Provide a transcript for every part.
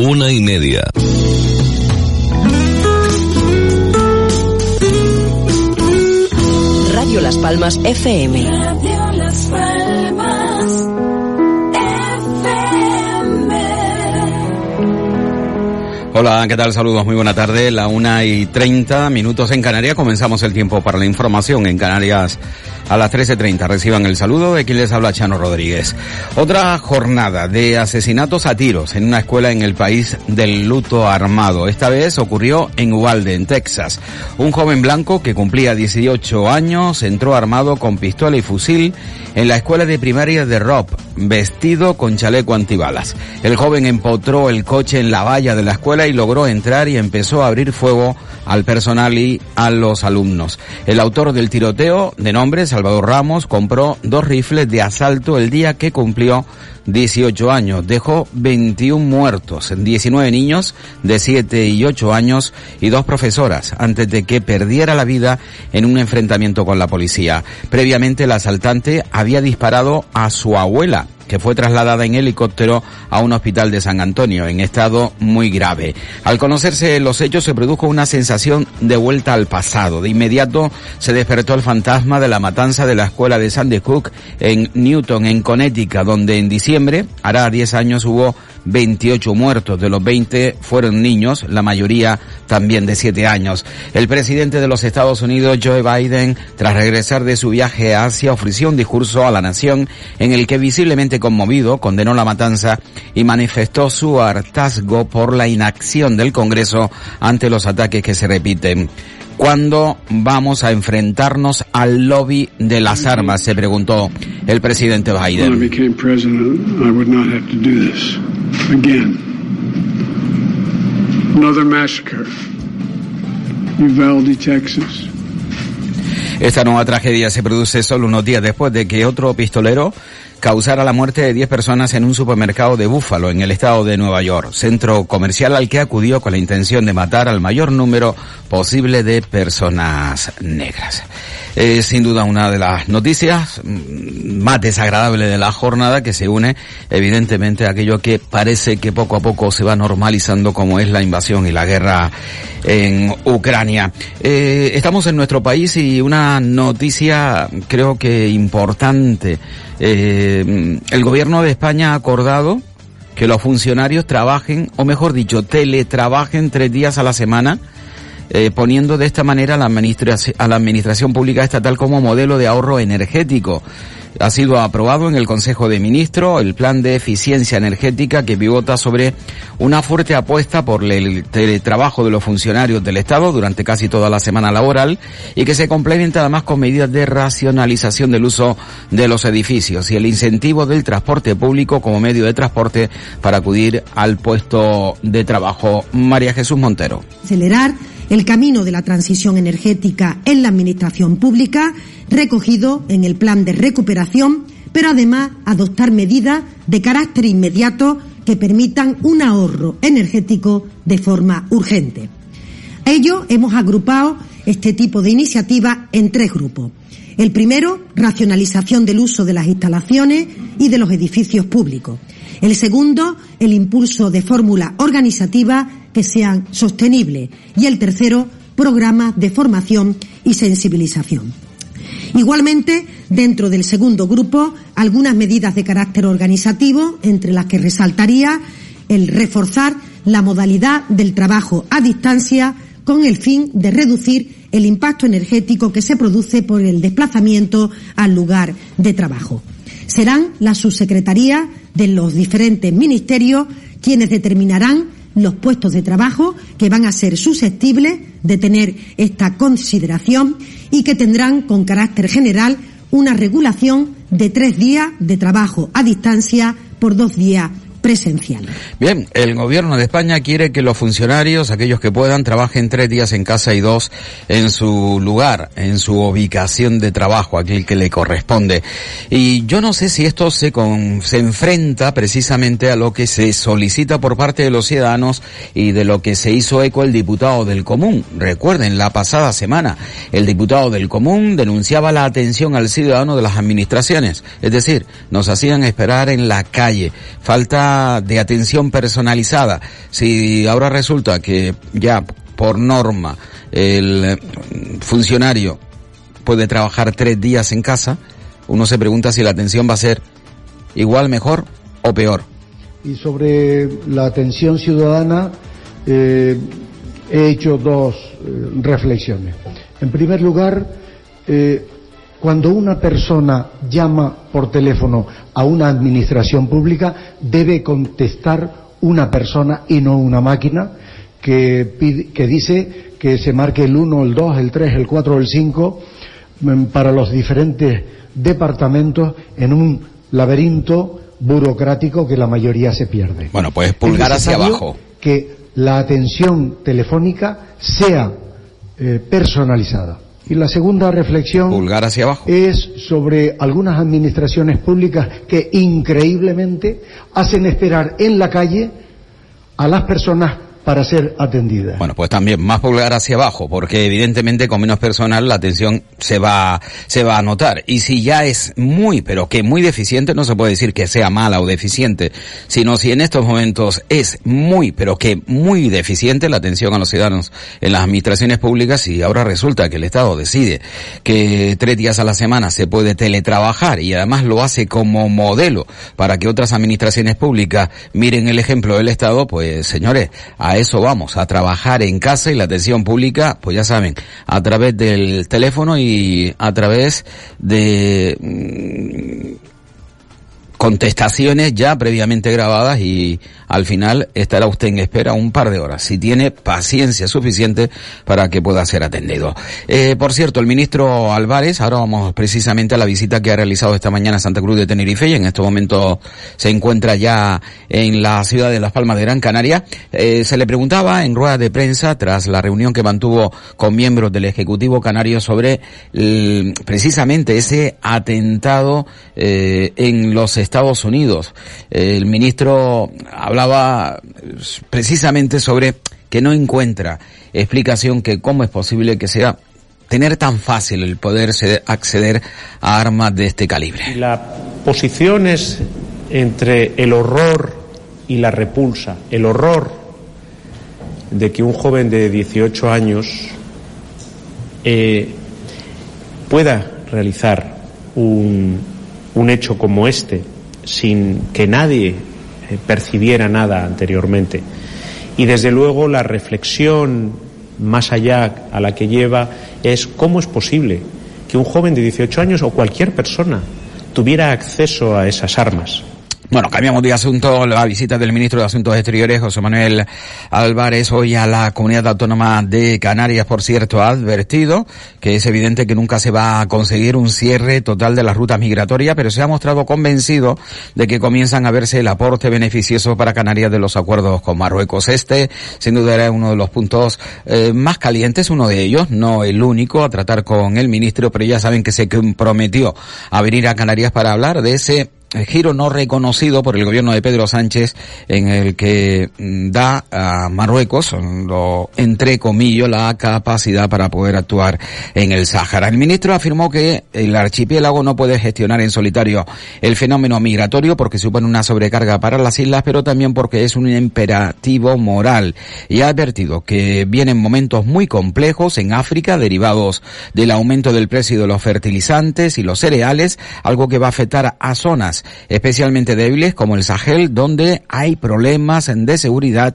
Una y media. Radio Las Palmas FM. Radio Las Palmas Hola, ¿qué tal? Saludos, muy buena tarde. La una y treinta minutos en Canarias. Comenzamos el tiempo para la información en Canarias a las 13.30. Reciban el saludo de quien les habla Chano Rodríguez. Otra jornada de asesinatos a tiros en una escuela en el país del luto armado. Esta vez ocurrió en Uvalde, en Texas. Un joven blanco que cumplía 18 años entró armado con pistola y fusil en la escuela de primaria de Rob, vestido con chaleco antibalas. El joven empotró el coche en la valla de la escuela logró entrar y empezó a abrir fuego al personal y a los alumnos. El autor del tiroteo, de nombre Salvador Ramos, compró dos rifles de asalto el día que cumplió 18 años. Dejó 21 muertos, 19 niños de 7 y 8 años y dos profesoras antes de que perdiera la vida en un enfrentamiento con la policía. Previamente el asaltante había disparado a su abuela que fue trasladada en helicóptero a un hospital de San Antonio en estado muy grave. Al conocerse los hechos se produjo una sensación de vuelta al pasado. De inmediato se despertó el fantasma de la matanza de la escuela de Sandy Hook en Newton, en Connecticut, donde en diciembre, hará 10 años, hubo 28 muertos. De los 20 fueron niños, la mayoría también de 7 años. El presidente de los Estados Unidos, Joe Biden, tras regresar de su viaje a Asia, ofreció un discurso a la nación en el que visiblemente conmovido condenó la matanza y manifestó su hartazgo por la inacción del Congreso ante los ataques que se repiten. ¿Cuándo vamos a enfrentarnos al lobby de las armas? Se preguntó el presidente Biden. Another massacre. Uvalde, Texas. Esta nueva tragedia se produce solo unos días después de que otro pistolero causara la muerte de 10 personas en un supermercado de Búfalo, en el estado de Nueva York, centro comercial al que acudió con la intención de matar al mayor número posible de personas negras. Es sin duda una de las noticias mm, más desagradables de la jornada que se une evidentemente a aquello que parece que poco a poco se va normalizando como es la invasión y la guerra en Ucrania. Eh, estamos en nuestro país y una noticia creo que importante. Eh, el gobierno de España ha acordado que los funcionarios trabajen, o mejor dicho, teletrabajen tres días a la semana, eh, poniendo de esta manera la, a la administración pública estatal como modelo de ahorro energético. Ha sido aprobado en el Consejo de Ministros el plan de eficiencia energética que pivota sobre una fuerte apuesta por el teletrabajo de los funcionarios del Estado durante casi toda la semana laboral y que se complementa además con medidas de racionalización del uso de los edificios y el incentivo del transporte público como medio de transporte para acudir al puesto de trabajo. María Jesús Montero. acelerar el camino de la transición energética en la administración pública, recogido en el plan de recuperación, pero además adoptar medidas de carácter inmediato que permitan un ahorro energético de forma urgente. A ello hemos agrupado este tipo de iniciativas en tres grupos. El primero, racionalización del uso de las instalaciones y de los edificios públicos. El segundo, el impulso de fórmulas organizativas que sean sostenibles. Y el tercero, programas de formación y sensibilización. Igualmente, dentro del segundo grupo, algunas medidas de carácter organizativo, entre las que resaltaría el reforzar la modalidad del trabajo a distancia con el fin de reducir el impacto energético que se produce por el desplazamiento al lugar de trabajo. Serán las subsecretarías de los diferentes ministerios quienes determinarán los puestos de trabajo que van a ser susceptibles de tener esta consideración y que tendrán con carácter general una regulación de tres días de trabajo a distancia por dos días presencial. Bien, el gobierno de España quiere que los funcionarios, aquellos que puedan, trabajen tres días en casa y dos en su lugar, en su ubicación de trabajo, aquel que le corresponde. Y yo no sé si esto se, con, se enfrenta precisamente a lo que se solicita por parte de los ciudadanos y de lo que se hizo eco el diputado del Común. Recuerden, la pasada semana, el diputado del Común denunciaba la atención al ciudadano de las administraciones. Es decir, nos hacían esperar en la calle. Falta de atención personalizada. Si ahora resulta que ya por norma el funcionario puede trabajar tres días en casa, uno se pregunta si la atención va a ser igual, mejor o peor. Y sobre la atención ciudadana, eh, he hecho dos eh, reflexiones. En primer lugar, eh, cuando una persona llama por teléfono a una administración pública, debe contestar una persona y no una máquina que, pide, que dice que se marque el 1, el 2, el 3, el 4 o el 5 mm, para los diferentes departamentos en un laberinto burocrático que la mayoría se pierde. Bueno, pues pulgar hacia abajo. Que la atención telefónica sea eh, personalizada. Y la segunda reflexión pulgar hacia abajo. es sobre algunas administraciones públicas que increíblemente hacen esperar en la calle a las personas para ser atendida. Bueno, pues también más pulgar hacia abajo, porque evidentemente con menos personal la atención se va, se va a notar. Y si ya es muy, pero que muy deficiente, no se puede decir que sea mala o deficiente, sino si en estos momentos es muy, pero que muy deficiente la atención a los ciudadanos en las administraciones públicas y ahora resulta que el Estado decide que tres días a la semana se puede teletrabajar y además lo hace como modelo para que otras administraciones públicas miren el ejemplo del Estado, pues señores, a eso vamos, a trabajar en casa y la atención pública, pues ya saben, a través del teléfono y a través de mm, contestaciones ya previamente grabadas y al final estará usted en espera un par de horas, si tiene paciencia suficiente para que pueda ser atendido. Eh, por cierto, el ministro Álvarez, ahora vamos precisamente a la visita que ha realizado esta mañana a Santa Cruz de Tenerife y en este momento se encuentra ya en la ciudad de Las Palmas de Gran Canaria. Eh, se le preguntaba en rueda de prensa, tras la reunión que mantuvo con miembros del Ejecutivo Canario sobre el, precisamente ese atentado eh, en los Estados Unidos. El ministro hablaba precisamente sobre que no encuentra explicación que cómo es posible que sea tener tan fácil el poder acceder a armas de este calibre. La posición es entre el horror y la repulsa. El horror de que un joven de 18 años eh, pueda realizar un, un hecho como este sin que nadie eh, percibiera nada anteriormente. Y desde luego la reflexión más allá a la que lleva es cómo es posible que un joven de 18 años o cualquier persona tuviera acceso a esas armas. Bueno, cambiamos de asunto. La visita del ministro de Asuntos Exteriores, José Manuel Álvarez, hoy a la comunidad autónoma de Canarias, por cierto, ha advertido que es evidente que nunca se va a conseguir un cierre total de las rutas migratorias, pero se ha mostrado convencido de que comienzan a verse el aporte beneficioso para Canarias de los acuerdos con Marruecos. Este, sin duda, era uno de los puntos eh, más calientes, uno de ellos, no el único, a tratar con el ministro, pero ya saben que se comprometió a venir a Canarias para hablar de ese giro no reconocido por el gobierno de Pedro Sánchez en el que mm, da a Marruecos, lo entre comillas, la capacidad para poder actuar en el Sáhara. El ministro afirmó que el archipiélago no puede gestionar en solitario el fenómeno migratorio porque supone una sobrecarga para las islas, pero también porque es un imperativo moral y ha advertido que vienen momentos muy complejos en África derivados del aumento del precio de los fertilizantes y los cereales, algo que va a afectar a zonas especialmente débiles como el Sahel, donde hay problemas de seguridad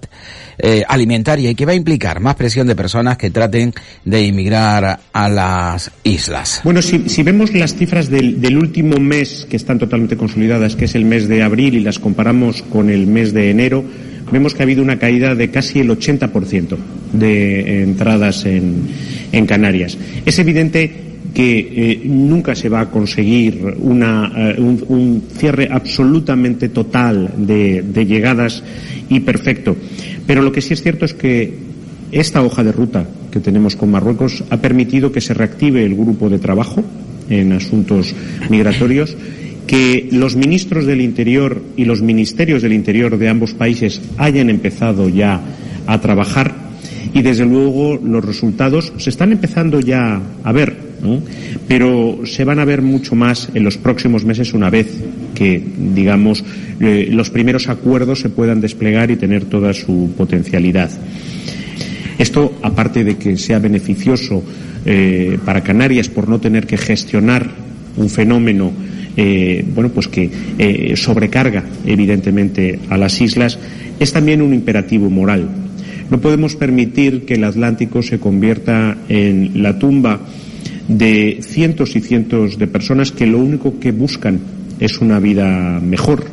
eh, alimentaria y que va a implicar más presión de personas que traten de inmigrar a las islas. Bueno, si, vemos las cifras del, del, último mes que están totalmente consolidadas, que es el mes de abril, y las comparamos con el mes de enero, vemos que ha habido una caída de casi el 80% de entradas en, en Canarias. Es evidente que eh, nunca se va a conseguir una, eh, un, cierre absolutamente total de llegadas y perfecto. Pero lo que sí es cierto es que esta hoja de ruta que tenemos con Marruecos ha permitido que se reactive el grupo de trabajo en asuntos migratorios, que los ministros del Interior y los ministerios del Interior de ambos países hayan empezado ya a trabajar y desde luego los resultados se están empezando ya a ver, pero se van a ver mucho más en los próximos meses una vez que, digamos, eh, los primeros acuerdos se puedan desplegar y tener toda su potencialidad. Esto, aparte de que sea beneficioso eh, para Canarias por no tener que gestionar un fenómeno eh, bueno, pues que eh, sobrecarga evidentemente a las islas, es también un imperativo moral. No podemos permitir que el Atlántico se convierta en la tumba de cientos y cientos de personas que lo único que buscan es una vida mejor,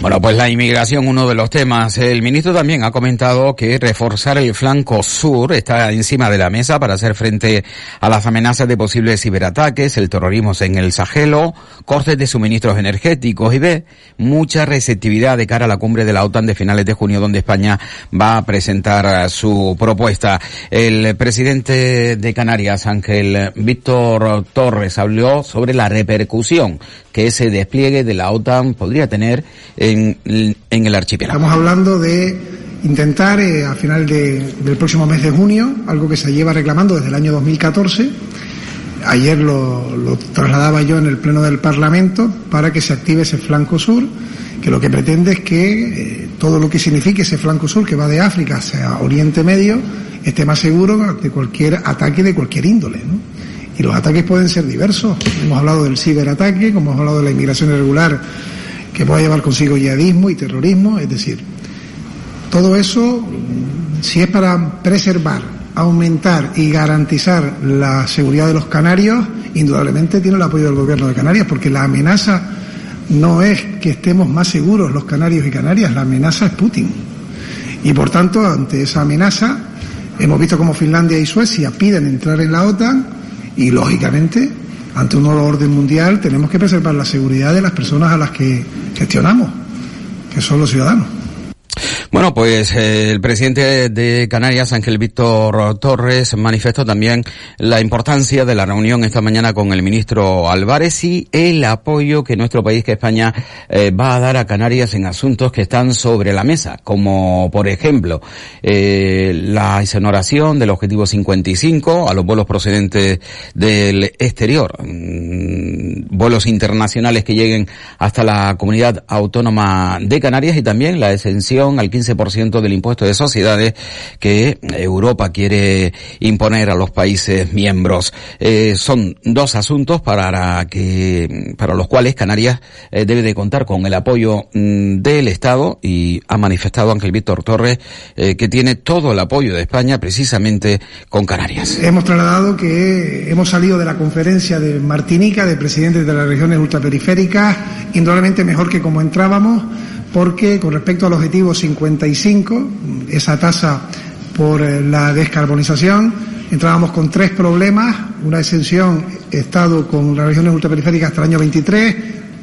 bueno, pues la inmigración, uno de los temas. El ministro también ha comentado que reforzar el flanco sur está encima de la mesa para hacer frente a las amenazas de posibles ciberataques, el terrorismo en el Sahelo, cortes de suministros energéticos y ve mucha receptividad de cara a la cumbre de la OTAN de finales de junio, donde España va a presentar su propuesta. El presidente de Canarias, Ángel Víctor Torres, habló sobre la repercusión que ese despliegue de la OTAN podría tener en, el archipiélago. Estamos hablando de intentar eh, a final de, del próximo mes de junio, algo que se lleva reclamando desde el año 2014. Ayer lo, trasladaba yo en el Pleno del Parlamento para que se active ese flanco sur, que lo que pretende es que eh, todo lo que signifique ese flanco sur, que va de África hacia Oriente Medio, esté más seguro de cualquier ataque de cualquier índole. ¿no? Y los ataques pueden ser diversos. Hemos hablado del ciberataque, como hemos hablado de la inmigración irregular, que puede llevar consigo yihadismo y terrorismo. Es decir, todo eso, si es para preservar, aumentar y garantizar la seguridad de los canarios, indudablemente tiene el apoyo del gobierno de Canarias, porque la amenaza no es que estemos más seguros los canarios y Canarias, la amenaza es Putin. Y por tanto, ante esa amenaza, hemos visto como Finlandia y Suecia piden entrar en la OTAN, y lógicamente, ante un nuevo orden mundial, tenemos que preservar la seguridad de las personas a las que gestionamos, que son los ciudadanos. Bueno, pues eh, el presidente de Canarias, Ángel Víctor Torres, manifestó también la importancia de la reunión esta mañana con el ministro Álvarez y el apoyo que nuestro país, que España, eh, va a dar a Canarias en asuntos que están sobre la mesa, como por ejemplo eh, la exoneración del objetivo 55 a los vuelos procedentes del exterior, mm, vuelos internacionales que lleguen hasta la comunidad autónoma de Canarias y también la exención al 15% del impuesto de sociedades que Europa quiere imponer a los países miembros. Eh, son dos asuntos para que para los cuales Canarias eh, debe de contar con el apoyo mm, del Estado y ha manifestado Ángel Víctor Torres eh, que tiene todo el apoyo de España precisamente con Canarias. Hemos trasladado que hemos salido de la conferencia de Martinica de presidentes de las regiones ultraperiféricas indudablemente mejor que como entrábamos porque con respecto al objetivo 55, esa tasa por eh, la descarbonización, entrábamos con tres problemas, una exención Estado con las regiones ultraperiféricas hasta el año 23,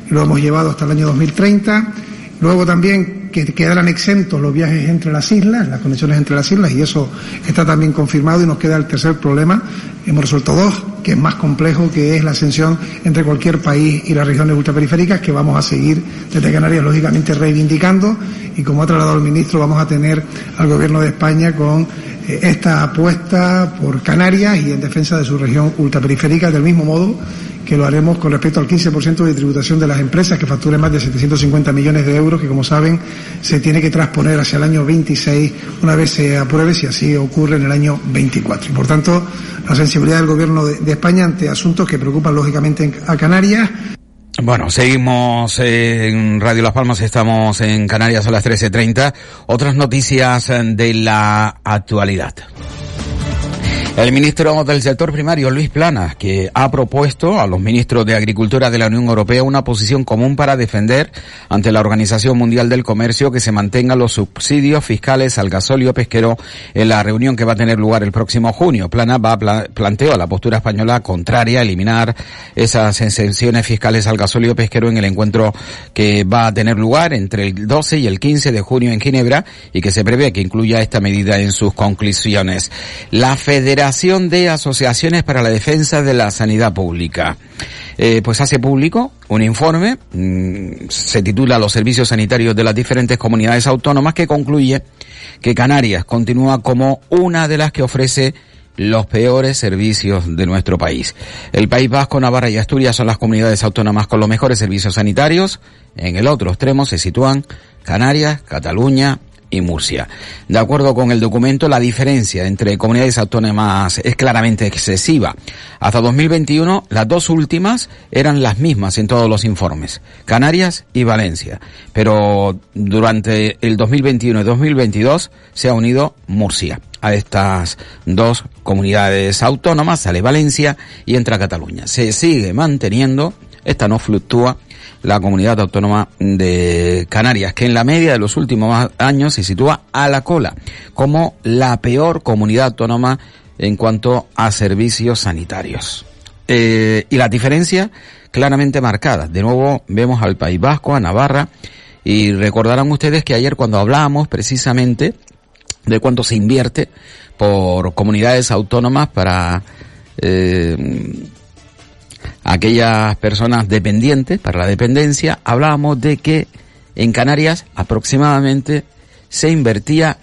lo hemos llevado hasta el año 2030, luego también que quedaran exentos los viajes entre las islas, las conexiones entre las islas, y eso está también confirmado y nos queda el tercer problema. Hemos resuelto dos, que es más complejo, que es la ascensión entre cualquier país y las regiones ultraperiféricas, que vamos a seguir desde Canarias, lógicamente, reivindicando, y como ha trasladado el ministro, vamos a tener al gobierno de España con esta apuesta por Canarias y en defensa de su región ultraperiférica, del mismo modo que lo haremos con respecto al 15% de tributación de las empresas que facturen más de 750 millones de euros, que como saben se tiene que transponer hacia el año 26 una vez se apruebe, si así ocurre en el año 24. Y por tanto, la sensibilidad del Gobierno de, de España ante asuntos que preocupan lógicamente a Canarias. Bueno, seguimos en Radio Las Palmas, estamos en Canarias a las 13.30. Otras noticias de la actualidad. El ministro del sector primario, Luis Planas, que ha propuesto a los ministros de Agricultura de la Unión Europea una posición común para defender ante la Organización Mundial del Comercio que se mantengan los subsidios fiscales al gasóleo pesquero en la reunión que va a tener lugar el próximo junio. Planas va a planteó a la postura española contraria a eliminar esas exenciones fiscales al gasóleo pesquero en el encuentro que va a tener lugar entre el 12 y el 15 de junio en Ginebra y que se prevé que incluya esta medida en sus conclusiones. La Federación de Asociaciones para la Defensa de la Sanidad Pública. Eh, pues hace público un informe, mm, se titula Los servicios sanitarios de las diferentes comunidades autónomas, que concluye que Canarias continúa como una de las que ofrece los peores servicios de nuestro país. El País Vasco, Navarra y Asturias son las comunidades autónomas con los mejores servicios sanitarios. En el otro extremo se sitúan Canarias, Cataluña, y Murcia. De acuerdo con el documento, la diferencia entre comunidades autónomas es claramente excesiva. Hasta 2021, las dos últimas eran las mismas en todos los informes, Canarias y Valencia. Pero durante el 2021 y 2022 se ha unido Murcia a estas dos comunidades autónomas, sale Valencia y entra Cataluña. Se sigue manteniendo, esta no fluctúa, la comunidad autónoma de Canarias, que en la media de los últimos años se sitúa a la cola como la peor comunidad autónoma en cuanto a servicios sanitarios. Eh, y la diferencia claramente marcada. De nuevo vemos al País Vasco, a Navarra, y recordarán ustedes que ayer cuando hablábamos precisamente de cuánto se invierte por comunidades autónomas para eh, aquellas personas dependientes, para la dependencia, hablábamos de que en Canarias aproximadamente se invertía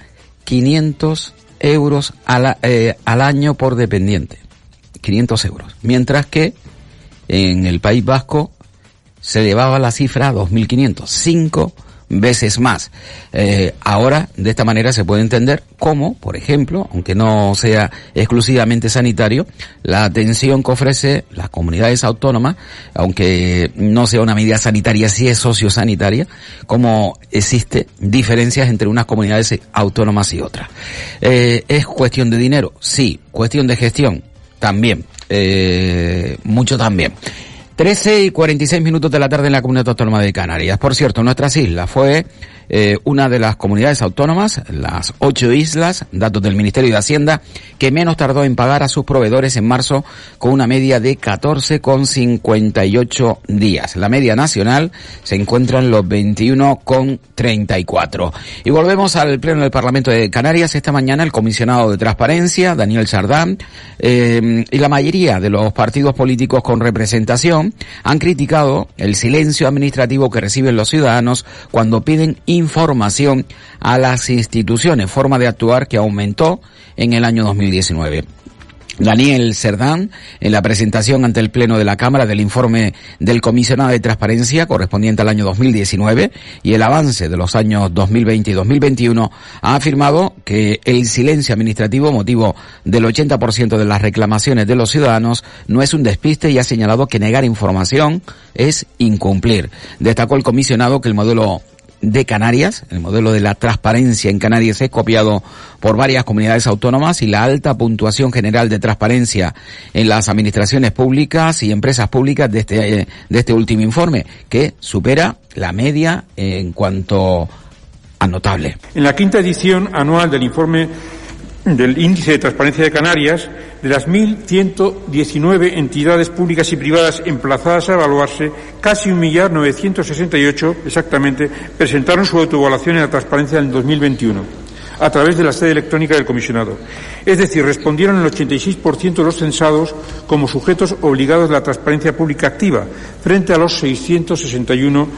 500 euros al, eh, al año por dependiente. 500 euros. Mientras que en el País Vasco se elevaba la cifra a 2.500. Cinco veces más. Eh, ahora, de esta manera se puede entender cómo, por ejemplo, aunque no sea exclusivamente sanitario, la atención que ofrece las comunidades autónomas, aunque no sea una medida sanitaria, sí es sociosanitaria, cómo existe diferencias entre unas comunidades autónomas y otras. Eh, ¿Es cuestión de dinero? Sí. ¿Cuestión de gestión? También. Eh, mucho también. 13 y 46 minutos de la tarde en la Comunidad Autónoma de Canarias. Por cierto, nuestras islas fue eh, una de las comunidades autónomas, las ocho islas, datos del Ministerio de Hacienda, que menos tardó en pagar a sus proveedores en marzo con una media de 14,58 días. La media nacional se encuentra en los 21,34. Y volvemos al Pleno del Parlamento de Canarias. Esta mañana el comisionado de Transparencia, Daniel Sardán, eh, y la mayoría de los partidos políticos con representación han criticado el silencio administrativo que reciben los ciudadanos cuando piden información a las instituciones, forma de actuar que aumentó en el año 2019. Daniel Cerdán, en la presentación ante el Pleno de la Cámara del informe del Comisionado de Transparencia correspondiente al año 2019 y el avance de los años 2020 y 2021, ha afirmado que el silencio administrativo motivo del 80% de las reclamaciones de los ciudadanos no es un despiste y ha señalado que negar información es incumplir. Destacó el comisionado que el modelo de Canarias, el modelo de la transparencia en Canarias es copiado por varias comunidades autónomas y la alta puntuación general de transparencia en las administraciones públicas y empresas públicas de este, de este último informe, que supera la media en cuanto a notable. En la quinta edición anual del informe del Índice de Transparencia de Canarias, de las 1.119 entidades públicas y privadas emplazadas a evaluarse, casi 1.968 exactamente presentaron su autoevaluación en la transparencia en 2021 a través de la sede electrónica del comisionado. Es decir, respondieron el 86% de los censados como sujetos obligados de la transparencia pública activa, frente a los 661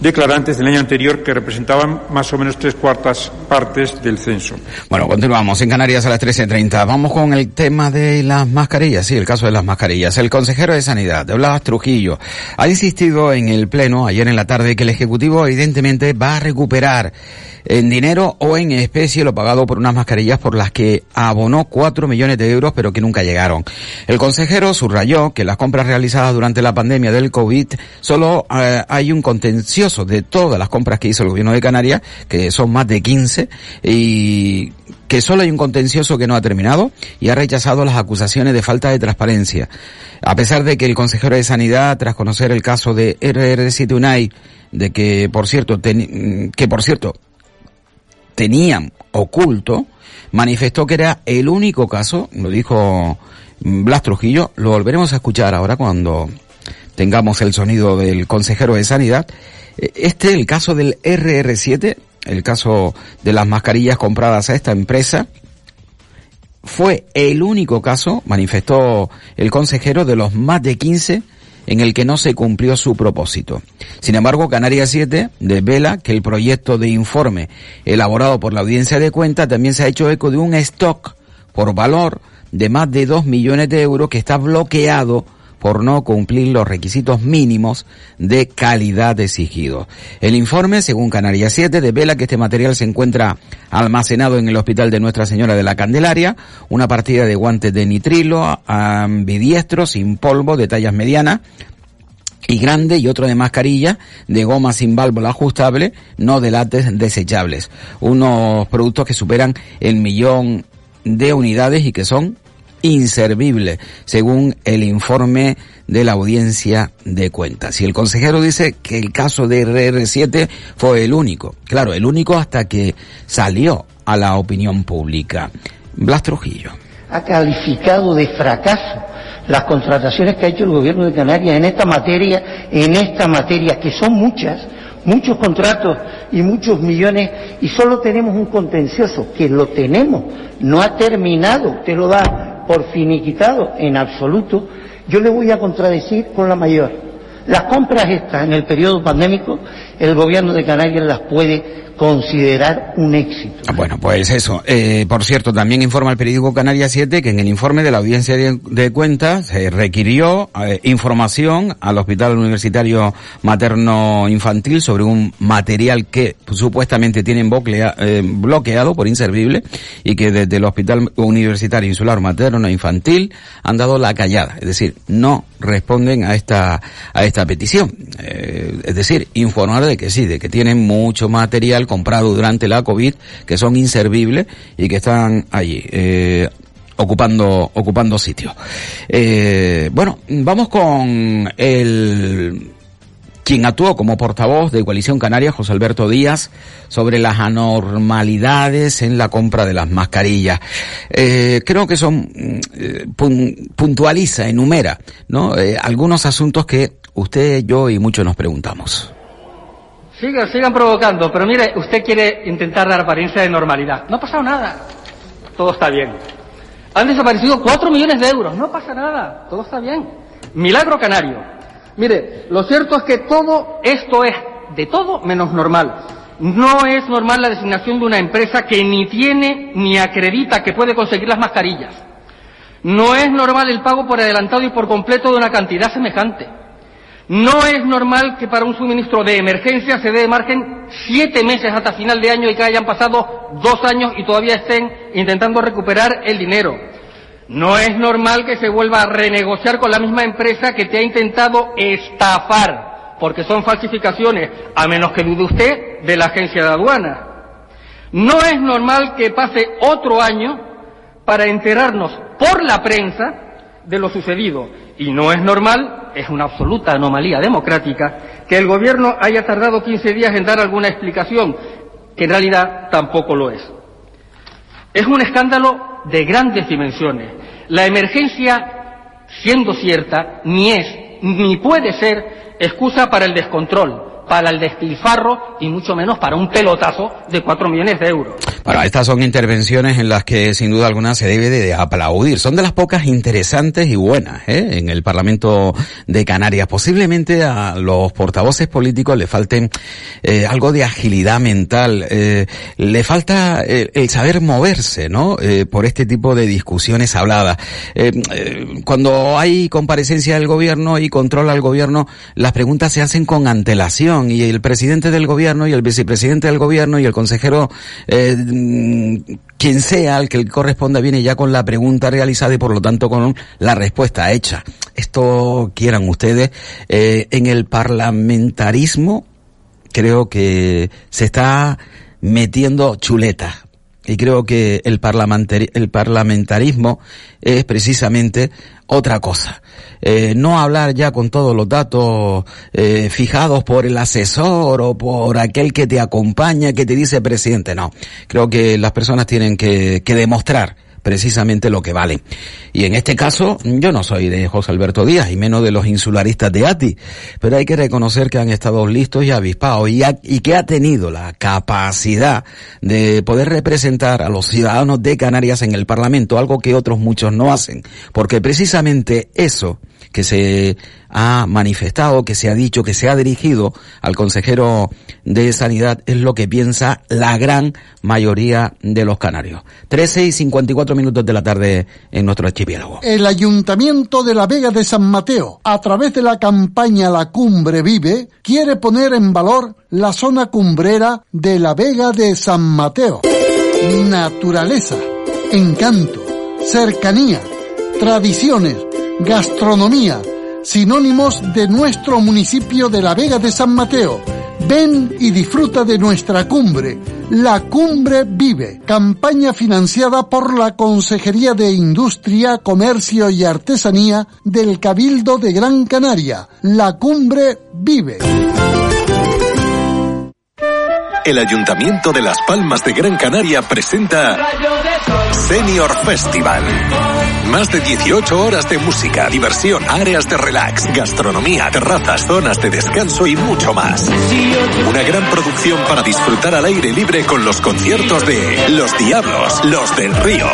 declarantes del año anterior que representaban más o menos tres cuartas partes del censo. Bueno, continuamos en Canarias a las 13.30. Vamos con el tema de las mascarillas, sí, el caso de las mascarillas. El consejero de Sanidad, de Blas Trujillo, ha insistido en el Pleno ayer en la tarde que el Ejecutivo evidentemente va a recuperar en dinero o en especie lo pagado por unas mascarillas por las que abonó 4 millones de euros pero que nunca llegaron. El consejero subrayó que las compras realizadas durante la pandemia del COVID solo eh, hay un contencioso de todas las compras que hizo el gobierno de Canarias, que son más de 15, y que solo hay un contencioso que no ha terminado y ha rechazado las acusaciones de falta de transparencia. A pesar de que el consejero de Sanidad, tras conocer el caso de RR7 UNAI, de que por cierto, que por cierto, tenían oculto, manifestó que era el único caso, lo dijo Blas Trujillo, lo volveremos a escuchar ahora cuando tengamos el sonido del consejero de Sanidad. Este, el caso del RR7, el caso de las mascarillas compradas a esta empresa, fue el único caso, manifestó el consejero, de los más de 15 en el que no se cumplió su propósito. Sin embargo, Canarias 7 desvela que el proyecto de informe elaborado por la audiencia de cuenta también se ha hecho eco de un stock por valor de más de 2 millones de euros que está bloqueado por no cumplir los requisitos mínimos de calidad exigidos. El informe, según Canarias 7, devela que este material se encuentra almacenado en el Hospital de Nuestra Señora de la Candelaria, una partida de guantes de nitrilo, ambidiestros, sin polvo, de tallas medianas, y grande y otro de mascarilla de goma sin válvula ajustable, no de látex desechables. Unos productos que superan el millón de unidades y que son inservible, según el informe de la audiencia de cuentas. Y el consejero dice que el caso de RR7 fue el único, claro, el único hasta que salió a la opinión pública. Blas Trujillo. Ha calificado de fracaso las contrataciones que ha hecho el gobierno de Canarias en esta materia, en esta materia, que son muchas, muchos contratos y muchos millones, y solo tenemos un contencioso, que lo tenemos, no ha terminado, usted lo da por finiquitado en absoluto, yo le voy a contradecir con la mayor. Las compras estas en el periodo pandémico, el gobierno de Canarias las puede considerar un éxito. Ah, bueno, pues eso. Eh, por cierto, también informa el periódico Canarias 7 que en el informe de la audiencia de, cuentas se requirió eh, información al Hospital Universitario Materno Infantil sobre un material que supuestamente tienen eh, bloqueado por inservible y que desde el Hospital Universitario Insular Materno Infantil han dado la callada. Es decir, no responden a esta, a esta petición. es decir, informar de que sí, de que tienen mucho material comprado durante la COVID que son inservibles y que están allí. Eh, ocupando ocupando sitio. Eh, bueno, vamos con el quien actuó como portavoz de Coalición Canaria, José Alberto Díaz, sobre las anormalidades en la compra de las mascarillas. Eh, creo que son eh, puntualiza, enumera, ¿no? Eh, algunos asuntos que usted, yo y muchos nos preguntamos. Sigan, sigan provocando, pero mire, usted quiere intentar dar apariencia de normalidad. No ha pasado nada. Todo está bien. Han desaparecido cuatro millones de euros. No pasa nada. Todo está bien. Milagro canario. Mire, lo cierto es que todo esto es de todo menos normal. No es normal la designación de una empresa que ni tiene ni acredita que puede conseguir las mascarillas. No es normal el pago por adelantado y por completo de una cantidad semejante. No es normal que para un suministro de emergencia se dé margen siete meses hasta final de año y que hayan pasado dos años y todavía estén intentando recuperar el dinero. No es normal que se vuelva a renegociar con la misma empresa que te ha intentado estafar, porque son falsificaciones, a menos que dude usted de la agencia de aduana. No es normal que pase otro año para enterarnos por la prensa de lo sucedido. Y no es normal, es una absoluta anomalía democrática, que el Gobierno haya tardado 15 días en dar alguna explicación, que en realidad tampoco lo es. Es un escándalo de grandes dimensiones. La emergencia, siendo cierta, ni es ni puede ser excusa para el descontrol, para el despilfarro y mucho menos para un pelotazo de cuatro millones de euros. Bueno, estas son intervenciones en las que sin duda alguna se debe de aplaudir. Son de las pocas interesantes y buenas ¿eh? en el Parlamento de Canarias. Posiblemente a los portavoces políticos le falten eh, algo de agilidad mental. Eh, le falta eh, el saber moverse, ¿no? Por este tipo de discusiones habladas. cuando hay comparecencia del gobierno y control al gobierno, las preguntas se hacen con antelación y el presidente del gobierno y el vicepresidente del gobierno y el consejero, eh, mm, quien sea, el que corresponda, viene ya con la pregunta realizada y por lo tanto con la respuesta hecha. Esto quieran ustedes, eh, en el parlamentarismo creo que se está metiendo chuleta. Y creo que el, el parlamentarismo es precisamente otra cosa. Eh, no hablar ya con todos los datos eh, fijados por el asesor o por aquel que te acompaña, que te dice presidente. No, creo que las personas tienen que, que demostrar precisamente lo que vale. Y en este caso, yo no soy de José Alberto Díaz y menos de los insularistas de ATI, pero hay que reconocer que han estado listos y avispados y, y que ha tenido la capacidad de poder representar a los ciudadanos de Canarias en el Parlamento, algo que otros muchos no hacen, porque precisamente eso que se ha manifestado, que se ha dicho, que se ha dirigido al consejero de Sanidad es lo que piensa la gran mayoría de los canarios. 13 y 54 minutos de la tarde en nuestro archipiélago. El Ayuntamiento de la Vega de San Mateo, a través de la campaña La Cumbre Vive, quiere poner en valor la zona cumbrera de la Vega de San Mateo. Naturaleza, encanto, cercanía, tradiciones, gastronomía, sinónimos de nuestro municipio de la Vega de San Mateo. Ven y disfruta de nuestra cumbre. La Cumbre Vive, campaña financiada por la Consejería de Industria, Comercio y Artesanía del Cabildo de Gran Canaria. La Cumbre Vive. El Ayuntamiento de Las Palmas de Gran Canaria presenta Senior Festival. Más de 18 horas de música, diversión, áreas de relax, gastronomía, terrazas, zonas de descanso y mucho más. Una gran producción para disfrutar al aire libre con los conciertos de Los Diablos, Los del Río,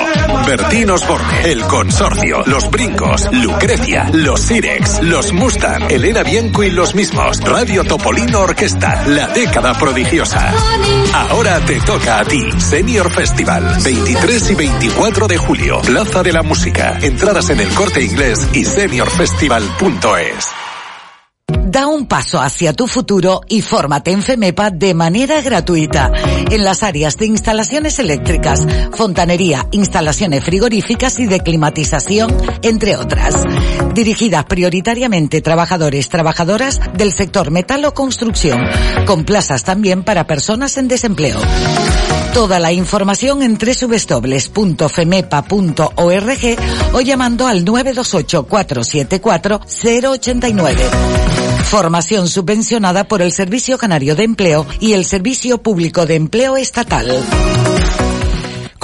Bertín Osborne, El Consorcio, Los Brincos, Lucrecia, Los Sirex, Los Mustang, Elena Bianco y los mismos, Radio Topolino Orquesta, La Década Prodigiosa. Ahora te toca a ti, Senior Festival, 23 y 24 de julio, Plaza de la Música. Entradas en el corte inglés y seniorfestival.es. Da un paso hacia tu futuro y fórmate en FEMEPA de manera gratuita en las áreas de instalaciones eléctricas, fontanería, instalaciones frigoríficas y de climatización, entre otras. Dirigidas prioritariamente trabajadores, trabajadoras del sector metal o construcción, con plazas también para personas en desempleo. Toda la información en www.femepa.org o llamando al 928 474 089. Formación subvencionada por el Servicio Canario de Empleo y el Servicio Público de Empleo Estatal.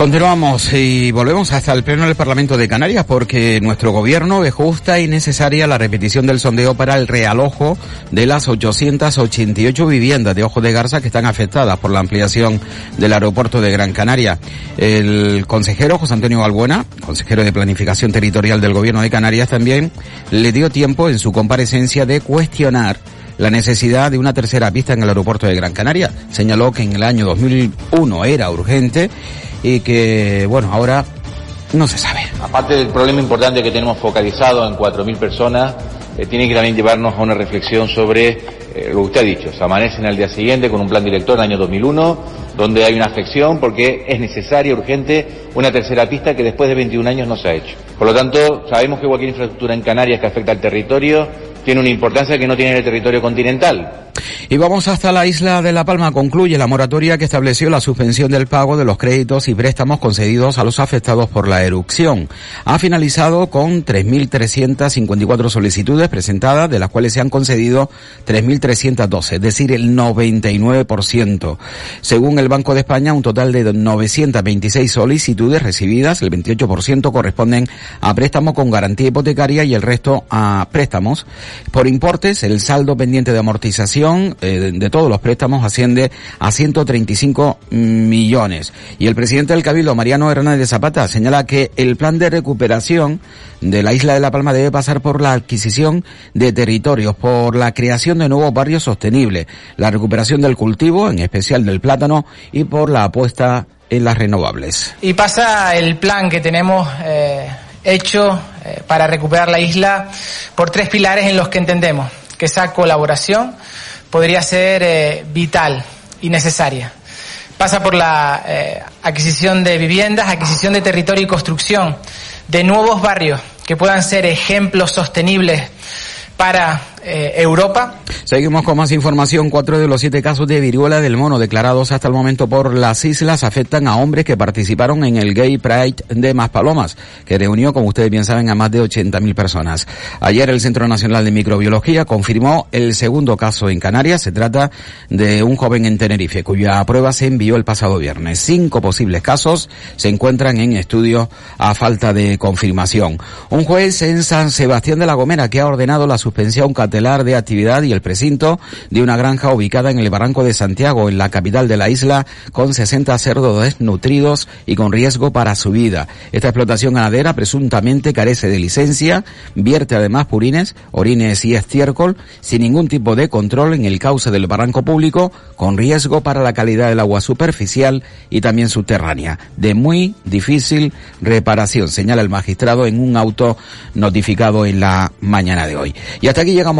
Continuamos y volvemos hasta el Pleno del Parlamento de Canarias porque nuestro gobierno ve justa y necesaria la repetición del sondeo para el realojo de las 888 viviendas de Ojo de Garza que están afectadas por la ampliación del aeropuerto de Gran Canaria. El consejero José Antonio Balbuena, consejero de Planificación Territorial del Gobierno de Canarias también, le dio tiempo en su comparecencia de cuestionar la necesidad de una tercera pista en el aeropuerto de Gran Canaria. Señaló que en el año 2001 era urgente y que, bueno, ahora no se sabe. Aparte del problema importante que tenemos focalizado en 4.000 personas, eh, tiene que también llevarnos a una reflexión sobre eh, lo que usted ha dicho. Se amanecen al día siguiente con un plan director en el año 2001, donde hay una afección porque es necesaria, urgente, una tercera pista que después de 21 años no se ha hecho. Por lo tanto, sabemos que cualquier infraestructura en Canarias que afecta al territorio tiene una importancia que no tiene en el territorio continental. Y vamos hasta la isla de La Palma. Concluye la moratoria que estableció la suspensión del pago de los créditos y préstamos concedidos a los afectados por la erupción. Ha finalizado con 3.354 solicitudes presentadas, de las cuales se han concedido 3.312, es decir, el 99%. Según el Banco de España, un total de 926 solicitudes recibidas, el 28% corresponden a préstamos con garantía hipotecaria y el resto a préstamos por importes. El saldo pendiente de amortización eh, de todos los préstamos asciende a 135 millones. Y el presidente del Cabildo, Mariano Hernández Zapata, señala que el plan de recuperación de la isla de La Palma debe pasar por la adquisición de territorios, por la creación de nuevos barrios sostenibles, la recuperación del cultivo, en especial del plátano, y por la apuesta en las renovables. Y pasa el plan que tenemos eh, hecho eh, para recuperar la isla por tres pilares en los que entendemos que esa colaboración podría ser eh, vital y necesaria. Pasa por la eh, adquisición de viviendas, adquisición de territorio y construcción de nuevos barrios que puedan ser ejemplos sostenibles para eh, Europa. Seguimos con más información. Cuatro de los siete casos de viruela del mono declarados hasta el momento por las islas afectan a hombres que participaron en el Gay Pride de Maspalomas, que reunió, como ustedes bien saben, a más de 80.000 personas. Ayer el Centro Nacional de Microbiología confirmó el segundo caso en Canarias. Se trata de un joven en Tenerife, cuya prueba se envió el pasado viernes. Cinco posibles casos se encuentran en estudio a falta de confirmación. Un juez en San Sebastián de la Gomera que ha ordenado la suspensión telar de actividad y el precinto de una granja ubicada en el Barranco de Santiago, en la capital de la isla, con 60 cerdos desnutridos y con riesgo para su vida. Esta explotación ganadera presuntamente carece de licencia, vierte además purines, orines y estiércol, sin ningún tipo de control en el cauce del barranco público, con riesgo para la calidad del agua superficial y también subterránea, de muy difícil reparación, señala el magistrado en un auto notificado en la mañana de hoy. Y hasta aquí llegamos